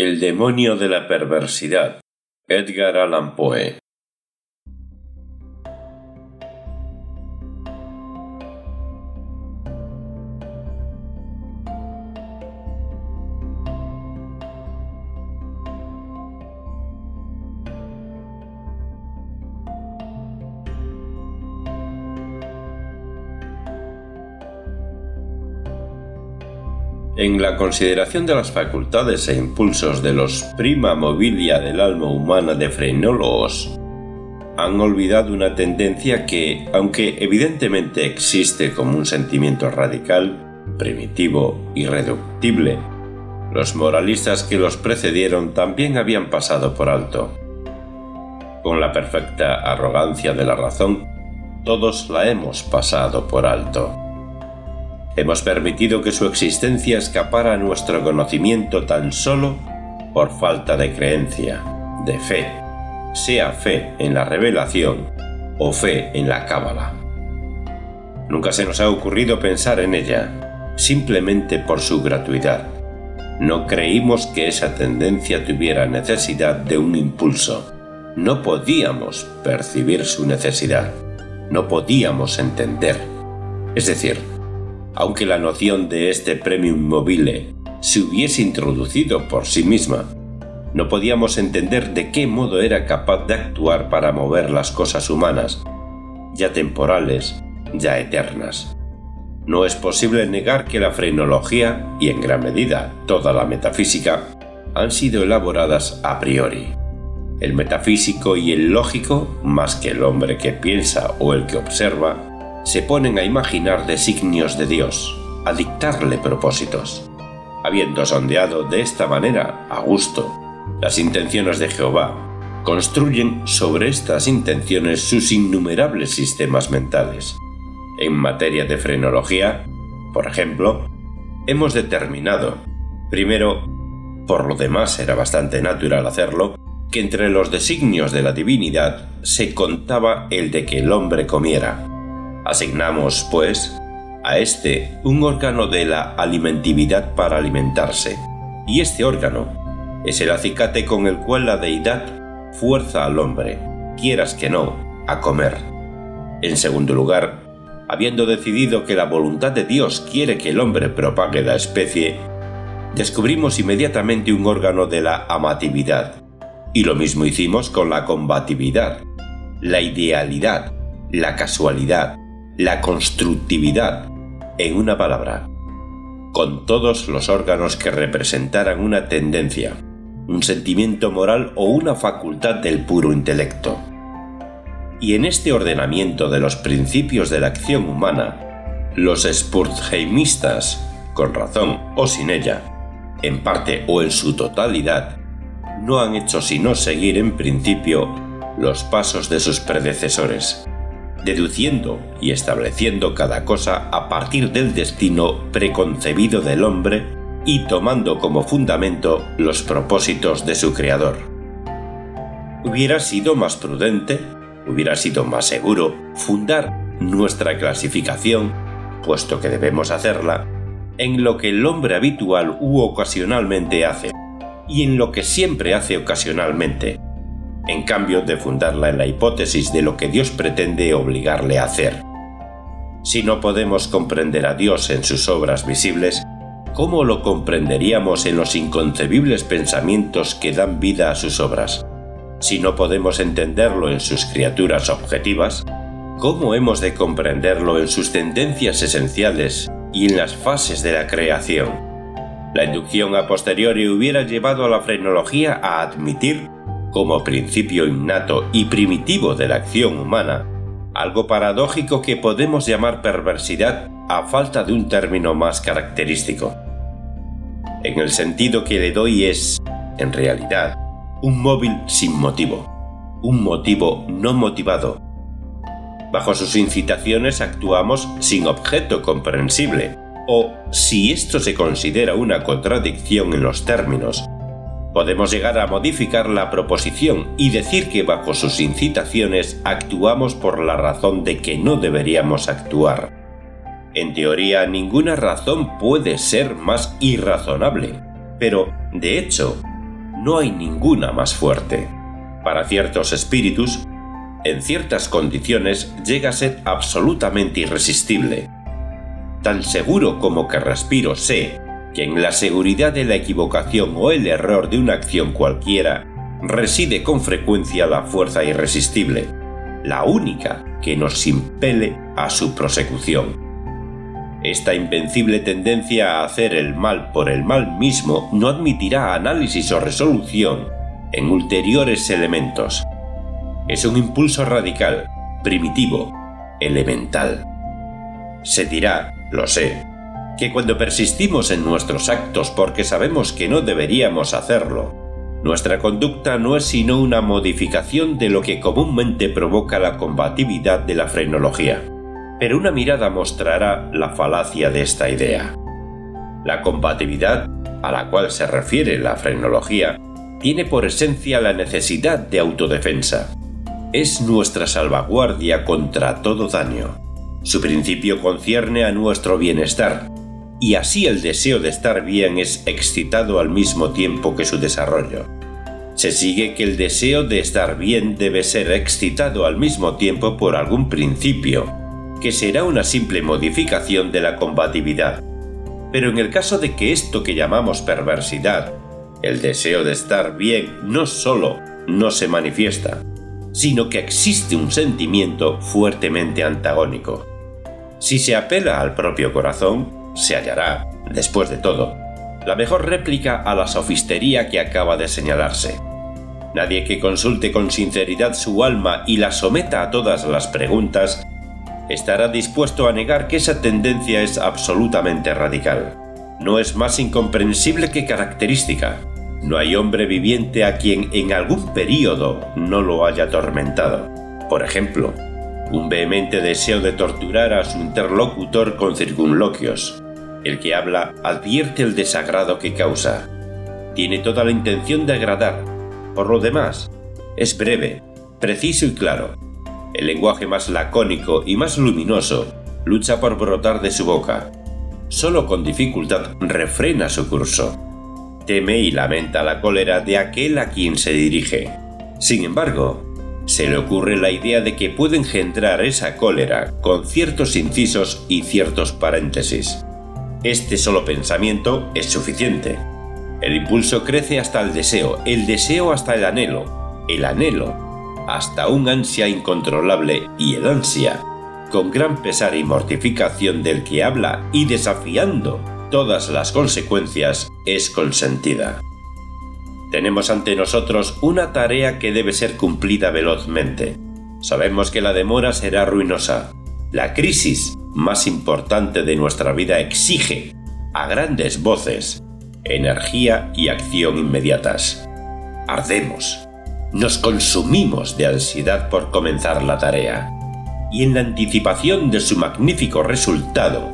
El demonio de la perversidad. Edgar Allan Poe. En la consideración de las facultades e impulsos de los prima mobilia del alma humana de frenólogos, han olvidado una tendencia que, aunque evidentemente existe como un sentimiento radical, primitivo, irreductible, los moralistas que los precedieron también habían pasado por alto. Con la perfecta arrogancia de la razón, todos la hemos pasado por alto. Hemos permitido que su existencia escapara a nuestro conocimiento tan solo por falta de creencia, de fe, sea fe en la revelación o fe en la cábala. Nunca se nos ha ocurrido pensar en ella, simplemente por su gratuidad. No creímos que esa tendencia tuviera necesidad de un impulso. No podíamos percibir su necesidad. No podíamos entender. Es decir, aunque la noción de este premium mobile se hubiese introducido por sí misma, no podíamos entender de qué modo era capaz de actuar para mover las cosas humanas, ya temporales, ya eternas. No es posible negar que la frenología, y en gran medida toda la metafísica, han sido elaboradas a priori. El metafísico y el lógico, más que el hombre que piensa o el que observa, se ponen a imaginar designios de Dios, a dictarle propósitos. Habiendo sondeado de esta manera, a gusto, las intenciones de Jehová, construyen sobre estas intenciones sus innumerables sistemas mentales. En materia de frenología, por ejemplo, hemos determinado, primero, por lo demás era bastante natural hacerlo, que entre los designios de la divinidad se contaba el de que el hombre comiera, Asignamos, pues, a este un órgano de la alimentividad para alimentarse, y este órgano es el acicate con el cual la deidad fuerza al hombre, quieras que no, a comer. En segundo lugar, habiendo decidido que la voluntad de Dios quiere que el hombre propague la especie, descubrimos inmediatamente un órgano de la amatividad, y lo mismo hicimos con la combatividad, la idealidad, la casualidad, la constructividad, en una palabra, con todos los órganos que representaran una tendencia, un sentimiento moral o una facultad del puro intelecto. Y en este ordenamiento de los principios de la acción humana, los Spurtheimistas, con razón o sin ella, en parte o en su totalidad, no han hecho sino seguir en principio los pasos de sus predecesores deduciendo y estableciendo cada cosa a partir del destino preconcebido del hombre y tomando como fundamento los propósitos de su creador. Hubiera sido más prudente, hubiera sido más seguro fundar nuestra clasificación, puesto que debemos hacerla, en lo que el hombre habitual u ocasionalmente hace, y en lo que siempre hace ocasionalmente, en cambio de fundarla en la hipótesis de lo que Dios pretende obligarle a hacer. Si no podemos comprender a Dios en sus obras visibles, ¿cómo lo comprenderíamos en los inconcebibles pensamientos que dan vida a sus obras? Si no podemos entenderlo en sus criaturas objetivas, ¿cómo hemos de comprenderlo en sus tendencias esenciales y en las fases de la creación? La inducción a posteriori hubiera llevado a la frenología a admitir como principio innato y primitivo de la acción humana, algo paradójico que podemos llamar perversidad a falta de un término más característico. En el sentido que le doy es, en realidad, un móvil sin motivo, un motivo no motivado. Bajo sus incitaciones actuamos sin objeto comprensible, o, si esto se considera una contradicción en los términos, podemos llegar a modificar la proposición y decir que bajo sus incitaciones actuamos por la razón de que no deberíamos actuar. En teoría, ninguna razón puede ser más irrazonable, pero, de hecho, no hay ninguna más fuerte. Para ciertos espíritus, en ciertas condiciones llega a ser absolutamente irresistible. Tan seguro como que respiro sé que en la seguridad de la equivocación o el error de una acción cualquiera reside con frecuencia la fuerza irresistible, la única que nos impele a su prosecución. Esta invencible tendencia a hacer el mal por el mal mismo no admitirá análisis o resolución en ulteriores elementos. Es un impulso radical, primitivo, elemental. Se dirá, lo sé, que cuando persistimos en nuestros actos porque sabemos que no deberíamos hacerlo, nuestra conducta no es sino una modificación de lo que comúnmente provoca la combatividad de la frenología. Pero una mirada mostrará la falacia de esta idea. La combatividad, a la cual se refiere la frenología, tiene por esencia la necesidad de autodefensa. Es nuestra salvaguardia contra todo daño. Su principio concierne a nuestro bienestar, y así el deseo de estar bien es excitado al mismo tiempo que su desarrollo. Se sigue que el deseo de estar bien debe ser excitado al mismo tiempo por algún principio, que será una simple modificación de la combatividad. Pero en el caso de que esto que llamamos perversidad, el deseo de estar bien, no solo no se manifiesta, sino que existe un sentimiento fuertemente antagónico. Si se apela al propio corazón, se hallará, después de todo, la mejor réplica a la sofistería que acaba de señalarse. Nadie que consulte con sinceridad su alma y la someta a todas las preguntas estará dispuesto a negar que esa tendencia es absolutamente radical. No es más incomprensible que característica. No hay hombre viviente a quien en algún período no lo haya atormentado. Por ejemplo, un vehemente deseo de torturar a su interlocutor con circunloquios, el que habla advierte el desagrado que causa. Tiene toda la intención de agradar. Por lo demás, es breve, preciso y claro. El lenguaje más lacónico y más luminoso lucha por brotar de su boca. Solo con dificultad refrena su curso. Teme y lamenta la cólera de aquel a quien se dirige. Sin embargo, se le ocurre la idea de que puede engendrar esa cólera con ciertos incisos y ciertos paréntesis. Este solo pensamiento es suficiente. El impulso crece hasta el deseo, el deseo hasta el anhelo, el anhelo hasta un ansia incontrolable y el ansia, con gran pesar y mortificación del que habla y desafiando todas las consecuencias, es consentida. Tenemos ante nosotros una tarea que debe ser cumplida velozmente. Sabemos que la demora será ruinosa. La crisis más importante de nuestra vida exige, a grandes voces, energía y acción inmediatas. Ardemos, nos consumimos de ansiedad por comenzar la tarea, y en la anticipación de su magnífico resultado,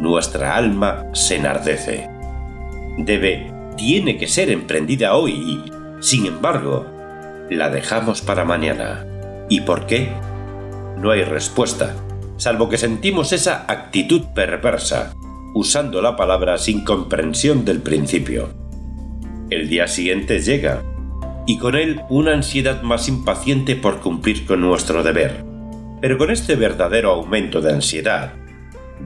nuestra alma se enardece. Debe, tiene que ser emprendida hoy y, sin embargo, la dejamos para mañana. ¿Y por qué? No hay respuesta salvo que sentimos esa actitud perversa, usando la palabra sin comprensión del principio. El día siguiente llega, y con él una ansiedad más impaciente por cumplir con nuestro deber. Pero con este verdadero aumento de ansiedad,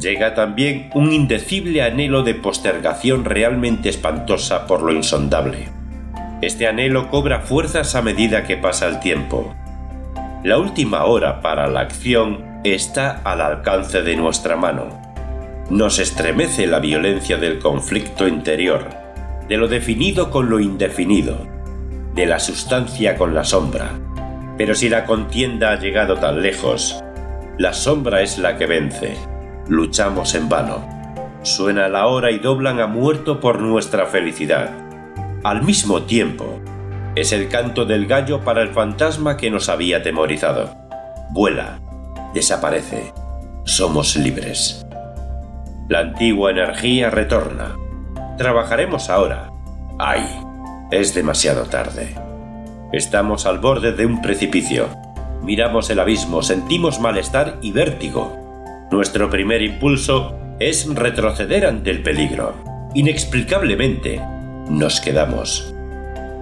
llega también un indecible anhelo de postergación realmente espantosa por lo insondable. Este anhelo cobra fuerzas a medida que pasa el tiempo. La última hora para la acción está al alcance de nuestra mano. Nos estremece la violencia del conflicto interior, de lo definido con lo indefinido, de la sustancia con la sombra. Pero si la contienda ha llegado tan lejos, la sombra es la que vence. Luchamos en vano. Suena la hora y doblan a muerto por nuestra felicidad. Al mismo tiempo, es el canto del gallo para el fantasma que nos había temorizado. Vuela, desaparece. Somos libres. La antigua energía retorna. Trabajaremos ahora. ¡Ay! Es demasiado tarde. Estamos al borde de un precipicio. Miramos el abismo, sentimos malestar y vértigo. Nuestro primer impulso es retroceder ante el peligro. Inexplicablemente, nos quedamos.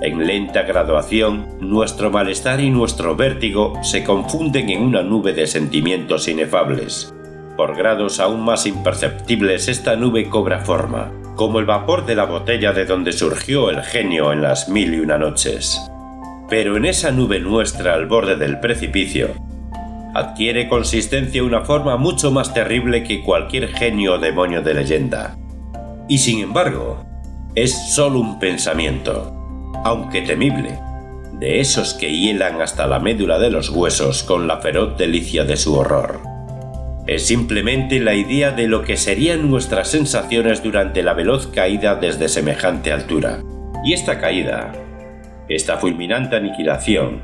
En lenta graduación, nuestro malestar y nuestro vértigo se confunden en una nube de sentimientos inefables. Por grados aún más imperceptibles esta nube cobra forma, como el vapor de la botella de donde surgió el genio en las mil y una noches. Pero en esa nube nuestra al borde del precipicio, adquiere consistencia una forma mucho más terrible que cualquier genio o demonio de leyenda. Y sin embargo, es solo un pensamiento, aunque temible, de esos que hielan hasta la médula de los huesos con la feroz delicia de su horror. Es simplemente la idea de lo que serían nuestras sensaciones durante la veloz caída desde semejante altura. Y esta caída, esta fulminante aniquilación,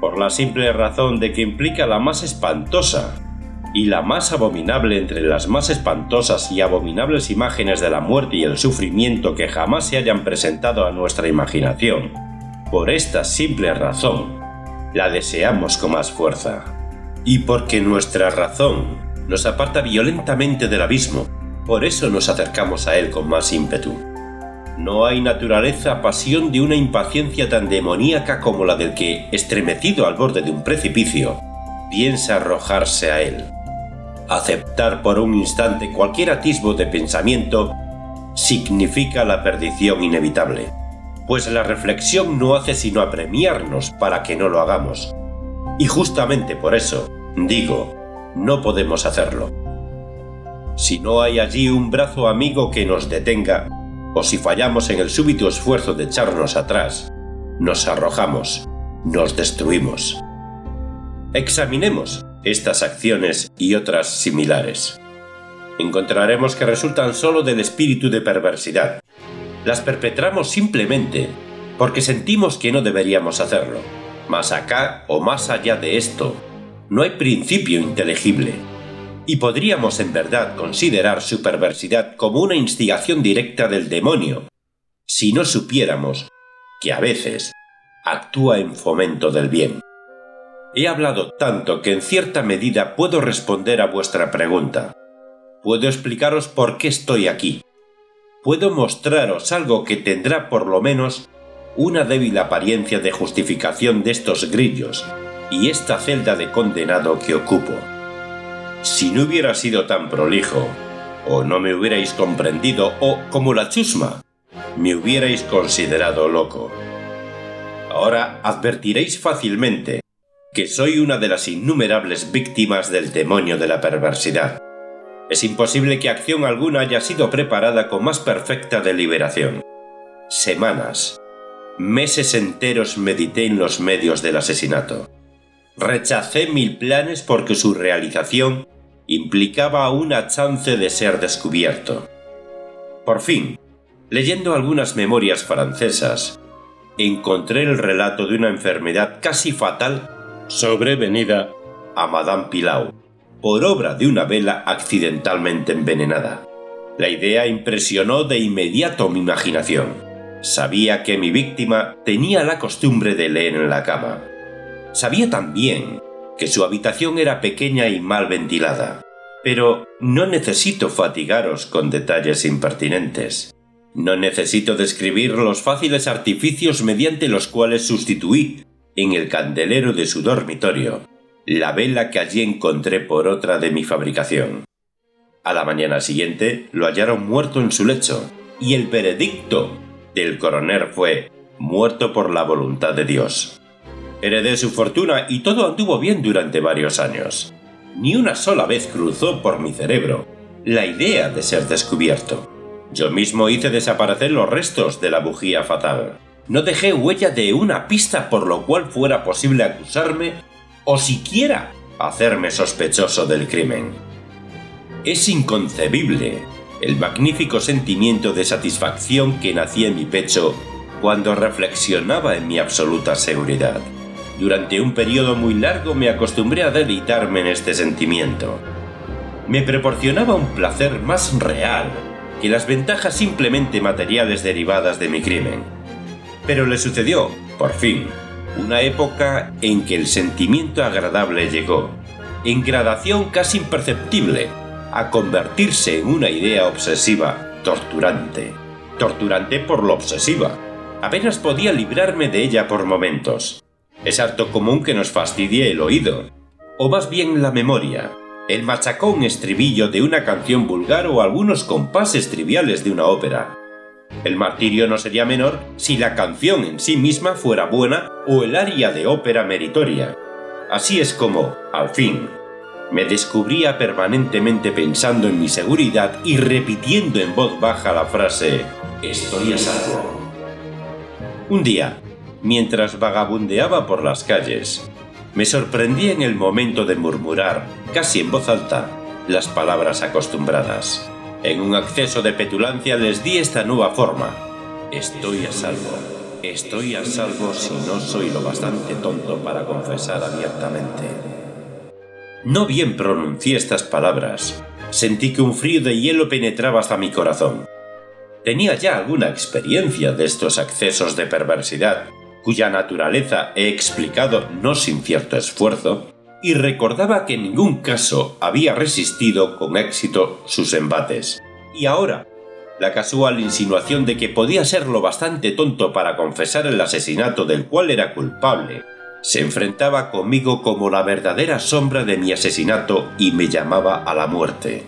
por la simple razón de que implica la más espantosa y la más abominable entre las más espantosas y abominables imágenes de la muerte y el sufrimiento que jamás se hayan presentado a nuestra imaginación. Por esta simple razón, la deseamos con más fuerza. Y porque nuestra razón nos aparta violentamente del abismo, por eso nos acercamos a él con más ímpetu. No hay naturaleza pasión de una impaciencia tan demoníaca como la del que, estremecido al borde de un precipicio, piensa arrojarse a él. Aceptar por un instante cualquier atisbo de pensamiento significa la perdición inevitable, pues la reflexión no hace sino apremiarnos para que no lo hagamos. Y justamente por eso, digo, no podemos hacerlo. Si no hay allí un brazo amigo que nos detenga, o si fallamos en el súbito esfuerzo de echarnos atrás, nos arrojamos, nos destruimos. Examinemos estas acciones y otras similares. Encontraremos que resultan solo del espíritu de perversidad. Las perpetramos simplemente porque sentimos que no deberíamos hacerlo. Más acá o más allá de esto, no hay principio inteligible. Y podríamos en verdad considerar su perversidad como una instigación directa del demonio, si no supiéramos que a veces actúa en fomento del bien. He hablado tanto que en cierta medida puedo responder a vuestra pregunta. Puedo explicaros por qué estoy aquí. Puedo mostraros algo que tendrá por lo menos una débil apariencia de justificación de estos grillos y esta celda de condenado que ocupo. Si no hubiera sido tan prolijo, o no me hubierais comprendido, o, como la chusma, me hubierais considerado loco. Ahora advertiréis fácilmente que soy una de las innumerables víctimas del demonio de la perversidad. Es imposible que acción alguna haya sido preparada con más perfecta deliberación. Semanas, meses enteros medité en los medios del asesinato. Rechacé mil planes porque su realización implicaba una chance de ser descubierto. Por fin, leyendo algunas memorias francesas, encontré el relato de una enfermedad casi fatal sobrevenida a Madame Pilau por obra de una vela accidentalmente envenenada. La idea impresionó de inmediato mi imaginación. Sabía que mi víctima tenía la costumbre de leer en la cama. Sabía también que su habitación era pequeña y mal ventilada. Pero no necesito fatigaros con detalles impertinentes. No necesito describir los fáciles artificios mediante los cuales sustituí en el candelero de su dormitorio la vela que allí encontré por otra de mi fabricación. A la mañana siguiente lo hallaron muerto en su lecho, y el veredicto del coronel fue muerto por la voluntad de Dios. Heredé su fortuna y todo anduvo bien durante varios años. Ni una sola vez cruzó por mi cerebro la idea de ser descubierto. Yo mismo hice desaparecer los restos de la bujía fatal no dejé huella de una pista por lo cual fuera posible acusarme o siquiera hacerme sospechoso del crimen. Es inconcebible el magnífico sentimiento de satisfacción que nacía en mi pecho cuando reflexionaba en mi absoluta seguridad. Durante un periodo muy largo me acostumbré a deleitarme en este sentimiento. Me proporcionaba un placer más real que las ventajas simplemente materiales derivadas de mi crimen pero le sucedió, por fin, una época en que el sentimiento agradable llegó, en gradación casi imperceptible, a convertirse en una idea obsesiva, torturante. Torturante por lo obsesiva, Apenas podía librarme de ella por momentos. Es harto común que nos fastidie el oído, o más bien la memoria, el machacón estribillo de una canción vulgar o algunos compases triviales de una ópera. El martirio no sería menor si la canción en sí misma fuera buena o el aria de ópera meritoria. Así es como, al fin, me descubría permanentemente pensando en mi seguridad y repitiendo en voz baja la frase Estoy a salvo. Un día, mientras vagabundeaba por las calles, me sorprendí en el momento de murmurar, casi en voz alta, las palabras acostumbradas. En un acceso de petulancia les di esta nueva forma. Estoy a salvo. Estoy a salvo si no soy lo bastante tonto para confesar abiertamente. No bien pronuncié estas palabras, sentí que un frío de hielo penetraba hasta mi corazón. Tenía ya alguna experiencia de estos accesos de perversidad, cuya naturaleza he explicado no sin cierto esfuerzo, y recordaba que en ningún caso había resistido con éxito sus embates. Y ahora, la casual insinuación de que podía ser lo bastante tonto para confesar el asesinato del cual era culpable, se enfrentaba conmigo como la verdadera sombra de mi asesinato y me llamaba a la muerte.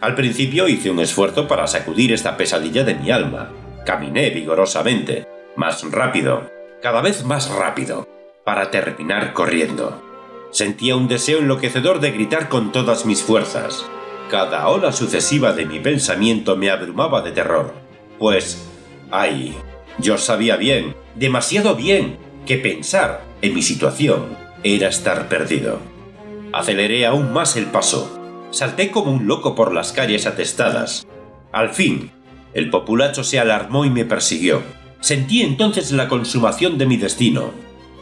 Al principio hice un esfuerzo para sacudir esta pesadilla de mi alma. Caminé vigorosamente, más rápido, cada vez más rápido, para terminar corriendo. Sentía un deseo enloquecedor de gritar con todas mis fuerzas. Cada ola sucesiva de mi pensamiento me abrumaba de terror, pues, ay, yo sabía bien, demasiado bien, que pensar en mi situación era estar perdido. Aceleré aún más el paso. Salté como un loco por las calles atestadas. Al fin, el populacho se alarmó y me persiguió. Sentí entonces la consumación de mi destino.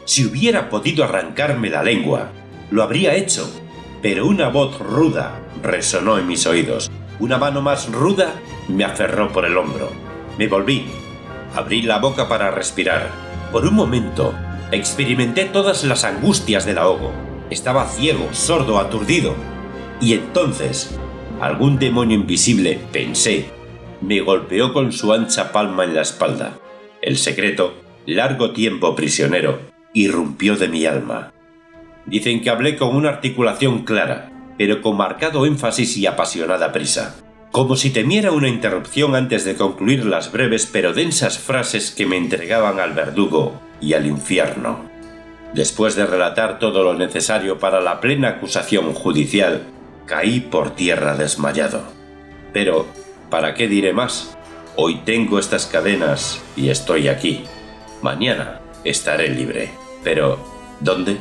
Si hubiera podido arrancarme la lengua, lo habría hecho, pero una voz ruda resonó en mis oídos. Una mano más ruda me aferró por el hombro. Me volví. Abrí la boca para respirar. Por un momento, experimenté todas las angustias del ahogo. Estaba ciego, sordo, aturdido. Y entonces, algún demonio invisible, pensé, me golpeó con su ancha palma en la espalda. El secreto, largo tiempo prisionero, irrumpió de mi alma. Dicen que hablé con una articulación clara, pero con marcado énfasis y apasionada prisa, como si temiera una interrupción antes de concluir las breves pero densas frases que me entregaban al verdugo y al infierno. Después de relatar todo lo necesario para la plena acusación judicial, caí por tierra desmayado. Pero, ¿para qué diré más? Hoy tengo estas cadenas y estoy aquí. Mañana estaré libre. Pero, ¿dónde?